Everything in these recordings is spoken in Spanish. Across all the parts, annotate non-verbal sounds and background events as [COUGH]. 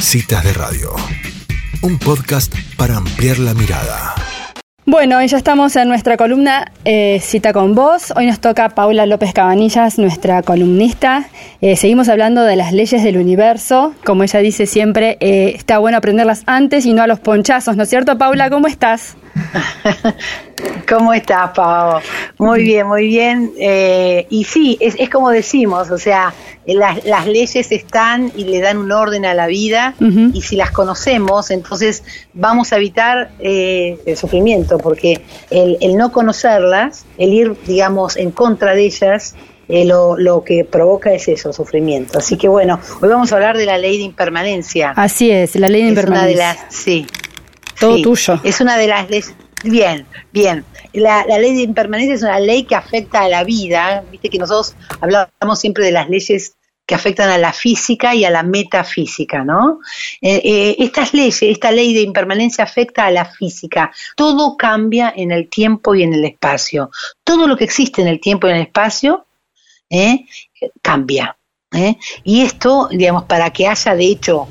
Citas de Radio, un podcast para ampliar la mirada. Bueno, ya estamos en nuestra columna eh, Cita con Vos. Hoy nos toca Paula López Cabanillas, nuestra columnista. Eh, seguimos hablando de las leyes del universo. Como ella dice siempre, eh, está bueno aprenderlas antes y no a los ponchazos, ¿no es cierto, Paula? ¿Cómo estás? [LAUGHS] ¿Cómo estás, Pau? Muy bien, muy bien. Y sí, es, como decimos, o sea, las, leyes están y le dan un orden a la vida y si las conocemos, entonces vamos a evitar eh, el sufrimiento, porque el, no conocerlas, el ir, digamos, en contra de ellas, eh, lo, lo, que provoca es eso, sufrimiento. Así que bueno, hoy vamos a hablar de la ley de impermanencia. Así es, la ley de impermanencia. sí, todo tuyo. Es una de las leyes. Bien, bien. La, ley de impermanencia es una ley que afecta a la vida. Viste que nosotros hablamos siempre de las leyes que afectan a la física y a la metafísica, ¿no? Eh, eh, estas leyes, esta ley de impermanencia afecta a la física. Todo cambia en el tiempo y en el espacio. Todo lo que existe en el tiempo y en el espacio ¿eh? cambia. Y esto, digamos, para que haya de hecho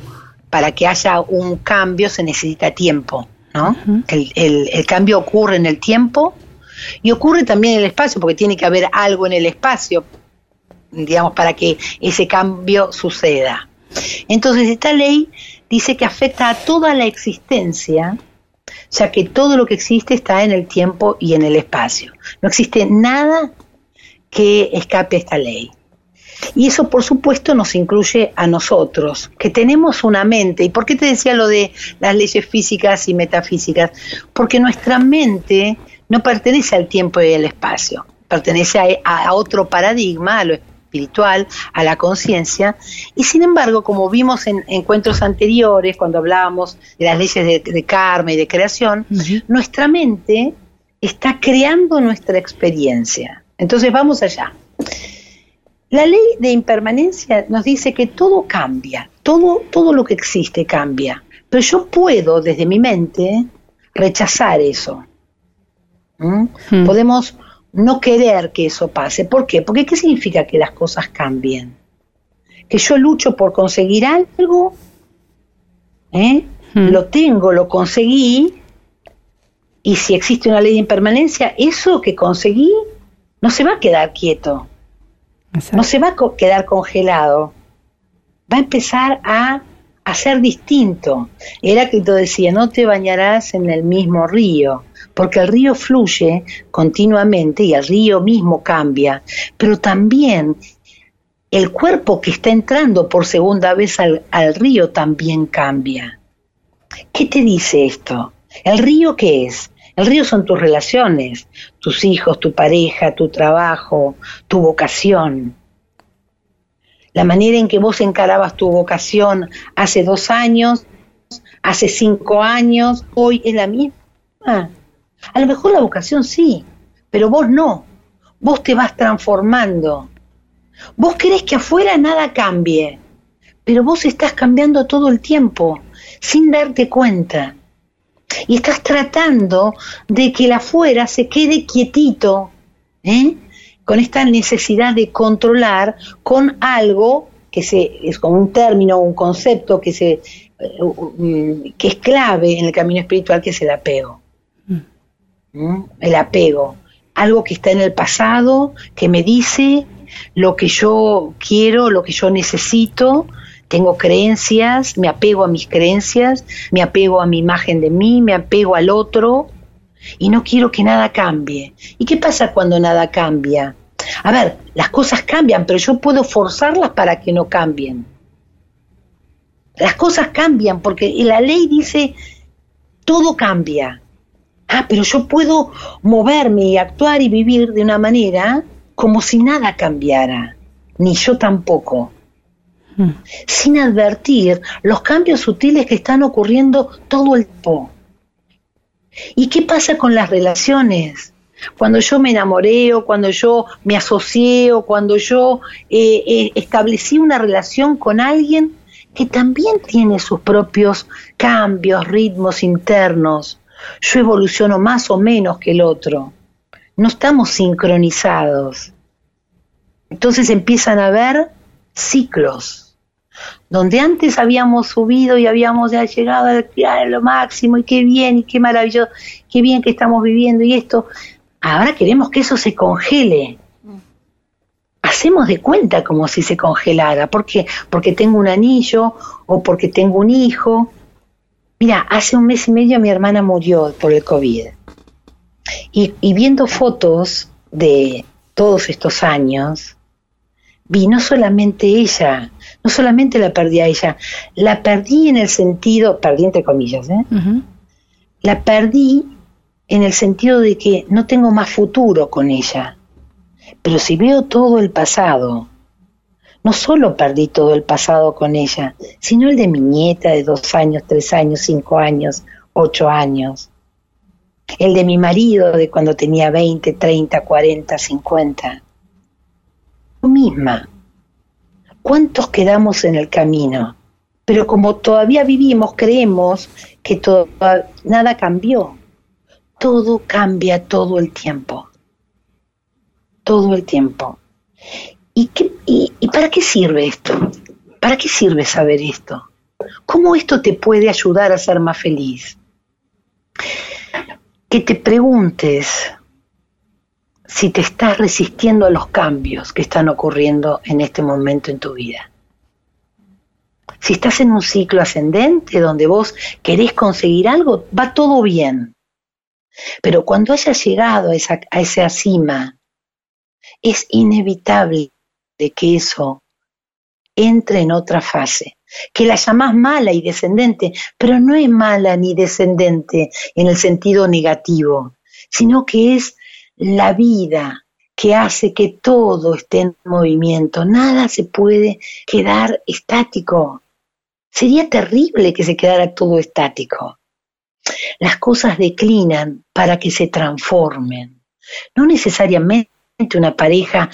para que haya un cambio se necesita tiempo, ¿no? el, cambio ocurre en el tiempo y ocurre también en el espacio, porque tiene que haber algo en el espacio, digamos, para que ese cambio suceda. Entonces, esta ley dice que afecta a toda la existencia, ya que todo lo que existe está en el tiempo y en el espacio. No existe nada que escape a esta ley. Y eso, por supuesto, nos incluye a nosotros, que tenemos una mente. ¿Y por qué te decía lo de las leyes físicas y metafísicas? Porque nuestra mente no pertenece al tiempo y al espacio, pertenece a, otro paradigma, a lo espiritual, a la conciencia. Y sin embargo, como vimos en encuentros anteriores, cuando hablábamos de las leyes de, karma y de creación, nuestra mente está creando nuestra experiencia. Entonces vamos allá. La ley de impermanencia nos dice que todo cambia, todo, todo lo que existe cambia, pero yo puedo desde mi mente rechazar eso. ¿Mm? Hmm. Podemos no querer que eso pase. ¿Por qué? Porque ¿qué significa que las cosas cambien? Que yo lucho por conseguir algo, ¿eh? Hmm. lo tengo, lo conseguí, y si existe una ley de impermanencia, eso que conseguí no se va a quedar quieto no se va a quedar congelado, va a empezar a, a ser distinto. Heráclito decía, no te bañarás en el mismo río, porque el río fluye continuamente y el río mismo cambia, pero también el cuerpo que está entrando por segunda vez al, río también cambia. ¿Qué te dice esto? ¿El río qué es? El río son tus relaciones, tus hijos, tu pareja, tu trabajo, tu vocación. La manera en que vos encarabas tu vocación hace dos años, hace cinco años, hoy es la misma. A lo mejor la vocación sí, pero vos no. Vos te vas transformando. Vos querés que afuera nada cambie, pero vos estás cambiando todo el tiempo, sin darte cuenta y estás tratando de que el afuera se quede quietito, ¿eh? con esta necesidad de controlar con algo que se, es como un término, un concepto que, se, eh, que es clave en el camino espiritual, que es el apego. El apego, algo que está en el pasado, que me dice lo que yo quiero, lo que yo necesito, tengo creencias, me apego a mis creencias, me apego a mi imagen de mí, me apego al otro y no quiero que nada cambie. ¿Y qué pasa cuando nada cambia? A ver, las cosas cambian, pero yo puedo forzarlas para que no cambien. Las cosas cambian porque la ley dice todo cambia. Ah, pero yo puedo moverme y actuar y vivir de una manera como si nada cambiara, ni yo tampoco sin advertir los cambios sutiles que están ocurriendo todo el tiempo. ¿Y qué pasa con las relaciones? Cuando yo me enamoré o cuando yo me asocié o cuando yo eh, eh, establecí una relación con alguien que también tiene sus propios cambios, ritmos internos. Yo evoluciono más o menos que el otro. No estamos sincronizados. Entonces empiezan a haber ciclos donde antes habíamos subido y habíamos ya llegado a lo máximo y qué bien y qué maravilloso, qué bien que estamos viviendo y esto, ahora queremos que eso se congele. Hacemos de cuenta como si se congelara. ¿Por qué? Porque tengo un anillo o porque tengo un hijo. Mira, hace un mes y medio mi hermana murió por el COVID. Y, y viendo fotos de todos estos años, vi no solamente ella, no solamente la perdí a ella, la perdí en el sentido, perdí entre comillas, ¿eh? la perdí en el sentido de que no tengo más futuro con ella. Pero si veo todo el pasado, no solo perdí todo el pasado con ella, sino el de mi nieta de dos años, tres años, cinco años, ocho años. El de mi marido de cuando tenía 20, 30, 40, 50 misma. ¿Cuántos quedamos en el camino? Pero como todavía vivimos, creemos que todo, nada cambió. Todo cambia todo el tiempo. Todo el tiempo. ¿Y, qué, y, ¿Y para qué sirve esto? ¿Para qué sirve saber esto? ¿Cómo esto te puede ayudar a ser más feliz? Que te preguntes si te estás resistiendo a los cambios que están ocurriendo en este momento en tu vida. Si estás en un ciclo ascendente donde vos querés conseguir algo, va todo bien. Pero cuando hayas llegado a esa, a esa cima, es inevitable de que eso entre en otra fase, que la llamás mala y descendente, pero no es mala ni descendente en el sentido negativo, sino que es la vida que hace que todo esté en movimiento. Nada se puede quedar estático. Sería terrible que se quedara todo estático. Las cosas declinan para que se transformen. No necesariamente una pareja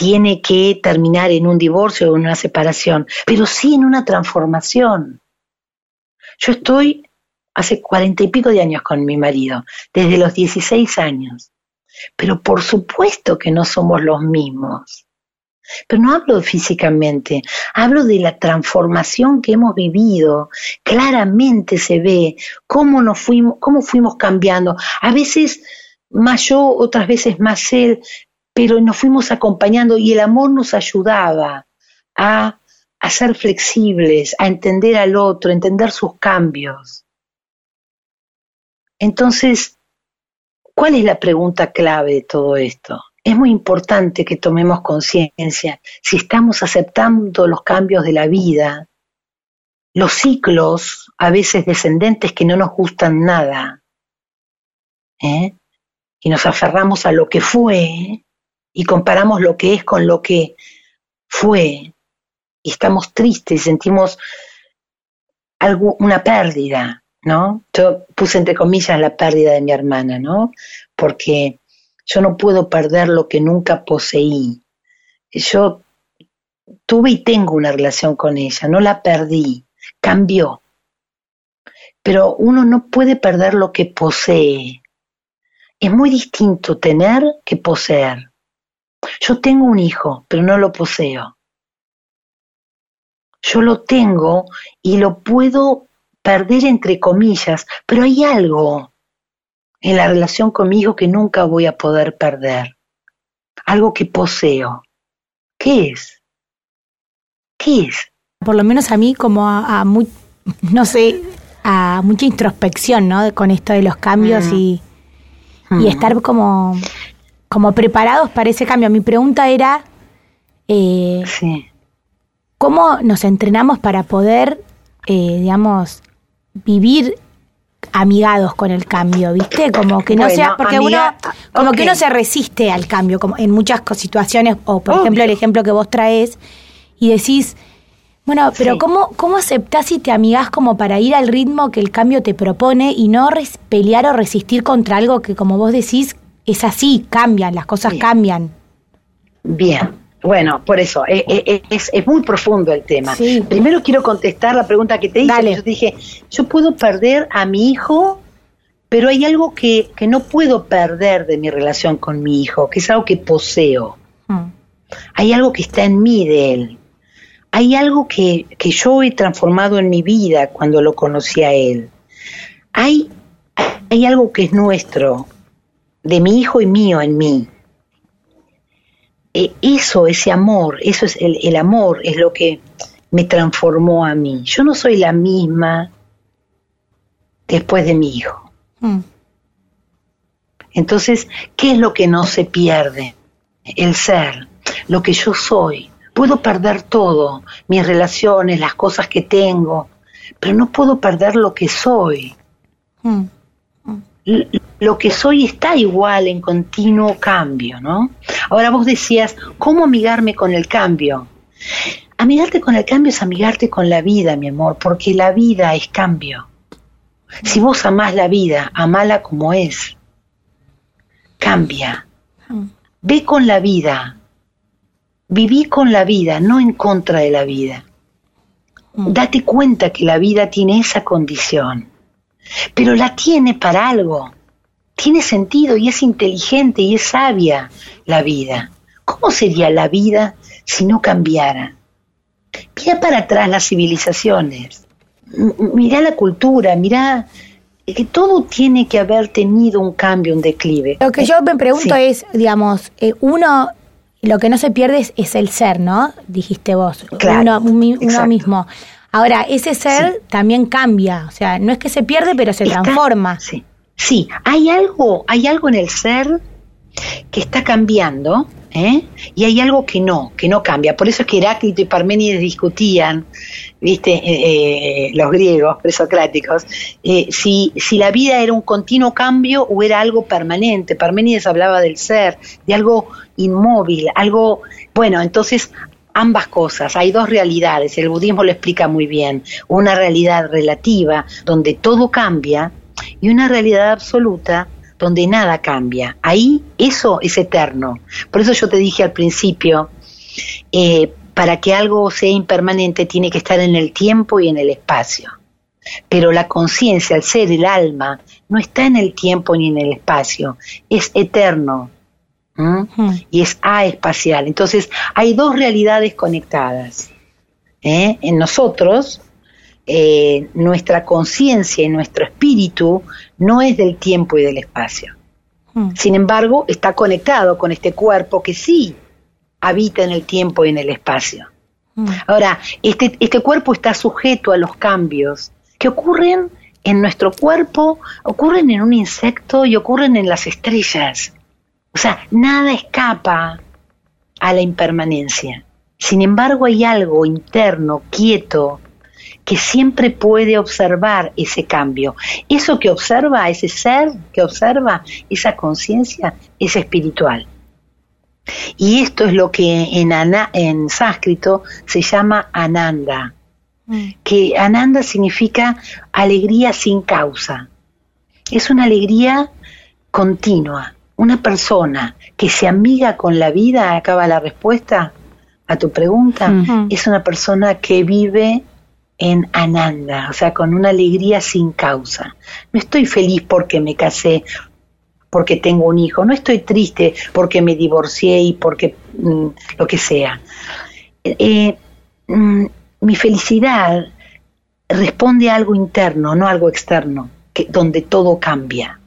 tiene que terminar en un divorcio o en una separación, pero sí en una transformación. Yo estoy hace cuarenta y pico de años con mi marido, desde los 16 años. Pero por supuesto que no somos los mismos. Pero no hablo físicamente, hablo de la transformación que hemos vivido. Claramente se ve cómo nos fuimos, cómo fuimos cambiando. A veces más yo, otras veces más él, pero nos fuimos acompañando y el amor nos ayudaba a, ser flexibles, a entender al otro, a entender sus cambios. Entonces, ¿Cuál es la pregunta clave de todo esto? Es muy importante que tomemos conciencia si estamos aceptando los cambios de la vida, los ciclos, a veces descendentes que no nos gustan nada, ¿eh? y nos aferramos a lo que fue y comparamos lo que es con lo que fue, y estamos tristes, sentimos algo, una pérdida, ¿no? Yo puse entre comillas la pérdida de mi hermana, ¿no? Porque yo no puedo perder lo que nunca poseí. Yo tuve y tengo una relación con ella, no la perdí, cambió. Pero uno no puede perder lo que posee. Es muy distinto tener que poseer. Yo tengo un hijo, pero no lo poseo. Yo lo tengo y lo puedo perder entre comillas, pero hay algo en la relación conmigo que nunca voy a poder perder, algo que poseo. ¿Qué es? ¿Qué es? Por lo menos a mí como a, no sé, a mucha introspección, ¿no? Con esto de los cambios mm. y, y mm. estar como, como preparados para ese cambio. Mi pregunta era, eh, ¿cómo nos entrenamos para poder, eh, digamos, vivir amigados con el cambio, ¿viste? Como que no sea, porque uno, como que uno se resiste al cambio, como en muchas situaciones, o por ejemplo el ejemplo que vos traes, y decís, bueno, pero ¿cómo, ¿cómo aceptás y te amigás como para ir al ritmo que el cambio te propone y no pelear o resistir contra algo que, como vos decís, es así, cambian, las cosas cambian? Bien, bueno, por eso, eh, eh, es, es, muy profundo el tema. Primero quiero contestar la pregunta que te hice. Yo dije, yo puedo perder a mi hijo, pero hay algo que, que, no puedo perder de mi relación con mi hijo, que es algo que poseo. Mm. Hay algo que está en mí de él. hay algo que, que yo he transformado en mi vida cuando lo conocí a él. Hay, hay algo que es nuestro, de mi hijo y mío en mí. E, eso, ese amor, eso es el, el amor, es lo que me transformó a mí. Yo no soy la misma después de mi hijo. Mm. Entonces, ¿qué es lo que no se pierde? El ser, lo que yo soy. Puedo perder todo, mis relaciones, las cosas que tengo, pero no puedo perder lo que soy. Mm. Lo que soy está igual en continuo cambio, ¿no? Ahora vos decías, ¿cómo amigarme con el cambio? Amigarte con el cambio es amigarte con la vida, mi amor, porque la vida es cambio. Si vos amás la vida, amala como es. Cambia. Ve con la vida. Viví con la vida, no en contra de la vida. Date cuenta que la vida tiene esa condición. Pero la tiene para algo. Tiene sentido y es inteligente y es sabia la vida. ¿Cómo sería la vida si no cambiara? Mira para atrás las civilizaciones. M- Mirá la cultura, mirá que todo tiene que haber tenido un cambio, un declive. Lo que yo me pregunto Sí. es, digamos, eh, uno, lo que no se pierde es, es el ser, ¿no? Dijiste vos, Claro, uno, mi- uno mismo. Ahora, ese ser también cambia, o sea, no es que se pierde, pero se Está- transforma. Sí, sí, hay algo, hay algo en el ser que está cambiando, ¿eh? y hay algo que no, que no cambia. Por eso es que Heráclito y Parménides discutían, viste, Eh, eh, los griegos presocráticos, eh, si, si la vida era un continuo cambio o era algo permanente. Parménides hablaba del ser, de algo inmóvil, algo, bueno, entonces ambas cosas, hay dos realidades, el budismo lo explica muy bien, una realidad relativa donde todo cambia y una realidad absoluta donde nada cambia. Ahí eso es eterno. Por eso yo te dije al principio, eh, para que algo sea impermanente tiene que estar en el tiempo y en el espacio. Pero la conciencia, el ser, el alma, no está en el tiempo ni en el espacio, es eterno. Y es aespacial. Entonces, hay dos realidades conectadas. ¿eh? En nosotros, eh, nuestra conciencia y nuestro espíritu no es del tiempo y del espacio. Sin embargo, está conectado con este cuerpo que sí habita en el tiempo y en el espacio. Ahora, este, este cuerpo está sujeto a los cambios que ocurren en nuestro cuerpo, ocurren en un insecto y ocurren en las estrellas. O sea, nada escapa a la impermanencia. Sin embargo, hay algo interno, quieto, que siempre puede observar ese cambio. Eso que observa, ese ser que observa, esa conciencia, es espiritual. Y esto es lo que en, ana- en sánscrito se llama ananda, Hmm. que ananda significa alegría sin causa. Es una alegría continua. Una persona que se amiga con la vida, acaba la respuesta a tu pregunta, es una persona que vive en ananda, o sea, con una alegría sin causa. No estoy feliz porque me casé, porque tengo un hijo, no estoy triste porque me divorcié y porque mm, lo que sea. Eh, mm, mi felicidad responde a algo interno, no a algo externo, que, donde todo cambia.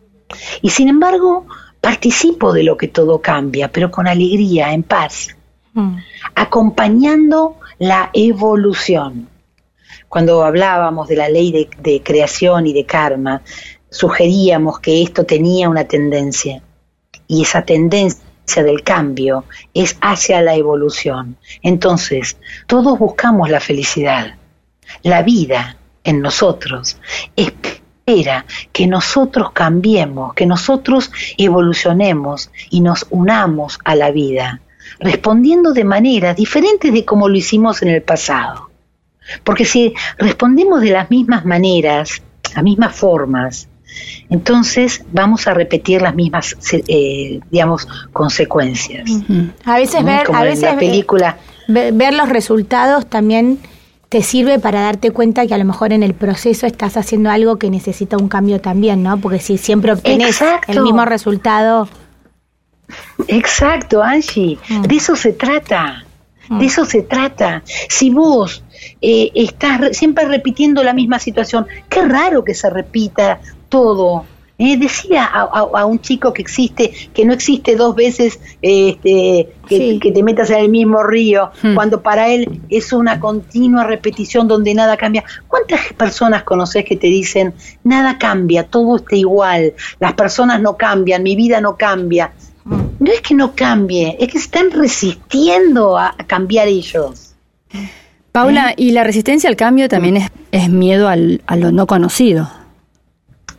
Y sin embargo, participo de lo que todo cambia, pero con alegría, en paz, Hmm. acompañando la evolución. Cuando hablábamos de la ley de, de creación y de karma, sugeríamos que esto tenía una tendencia, y esa tendencia del cambio es hacia la evolución. Entonces, todos buscamos la felicidad. La vida en nosotros espera que nosotros cambiemos, que nosotros evolucionemos y nos unamos a la vida, respondiendo de maneras diferentes de como lo hicimos en el pasado. Porque si respondemos de las mismas maneras, las mismas formas, entonces vamos a repetir las mismas, eh, digamos, consecuencias. A veces ver, Como a en veces la película. ve- ver los resultados también te sirve para darte cuenta que a lo mejor en el proceso estás haciendo algo que necesita un cambio también, ¿no? Porque si siempre obtenés Exacto. el mismo resultado, Exacto, Angie. Mm. De eso se trata. De mm. eso se trata. Si vos eh, estás siempre repitiendo la misma situación, qué raro que se repita todo. Eh, decía a, un chico que existe, que no existe dos veces este, que, te metas en el mismo río, hmm. cuando para él es una continua repetición donde nada cambia. ¿Cuántas personas conoces que te dicen, nada cambia, todo está igual, las personas no cambian, mi vida no cambia? No es que no cambie, es que están resistiendo a, cambiar ellos. Paula, ¿Eh? y la resistencia al cambio también es, es miedo al, a lo no conocido.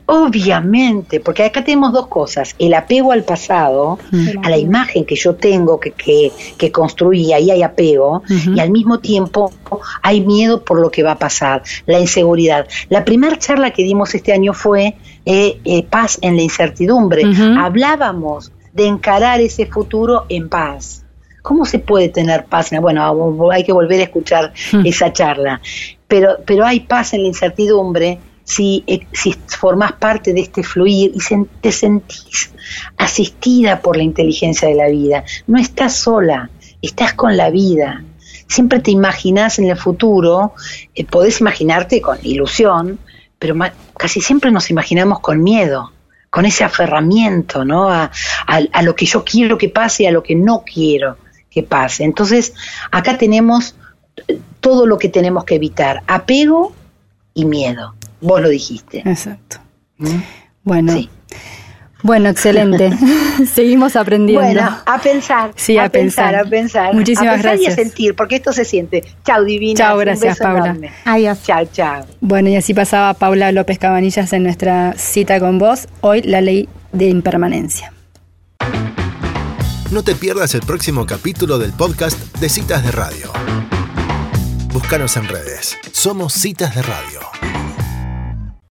Obviamente, porque acá tenemos dos cosas, el apego al pasado, a la imagen que yo tengo que, que, que construí, ahí hay apego, y al mismo tiempo hay miedo por lo que va a pasar, la inseguridad. La primera charla que dimos este año fue eh, eh, paz en la incertidumbre. Hablábamos de encarar ese futuro en paz. ¿Cómo se puede tener paz? Bueno, hay que volver a escuchar esa charla. Pero, pero hay paz en la incertidumbre si, eh, si formas parte de este fluir y te sentís asistida por la inteligencia de la vida. No estás sola, estás con la vida. Siempre te imaginas en el futuro, eh, podés imaginarte con ilusión, pero casi siempre nos imaginamos con miedo, con ese aferramiento ¿no? A, a, lo que yo quiero que pase y a lo que no quiero que pase. Entonces, acá tenemos eh, todo lo que tenemos que evitar, apego y miedo. Vos lo dijiste. Exacto. ¿Mm? Bueno. Bueno, excelente. [LAUGHS] [LAUGHS] Seguimos aprendiendo. Bueno, a pensar. Sí, a, pensar, a pensar. Muchísimas a pensar gracias. y a sentir, porque esto se siente. Chao, divina. Chao, gracias, Paula. Adiós. Chao, chao. Bueno, y así pasaba Paula López Cabanillas en nuestra cita con vos. Hoy la ley de impermanencia. No te pierdas el próximo capítulo del podcast de Citas de Radio. Búscanos en redes. Somos Citas de Radio.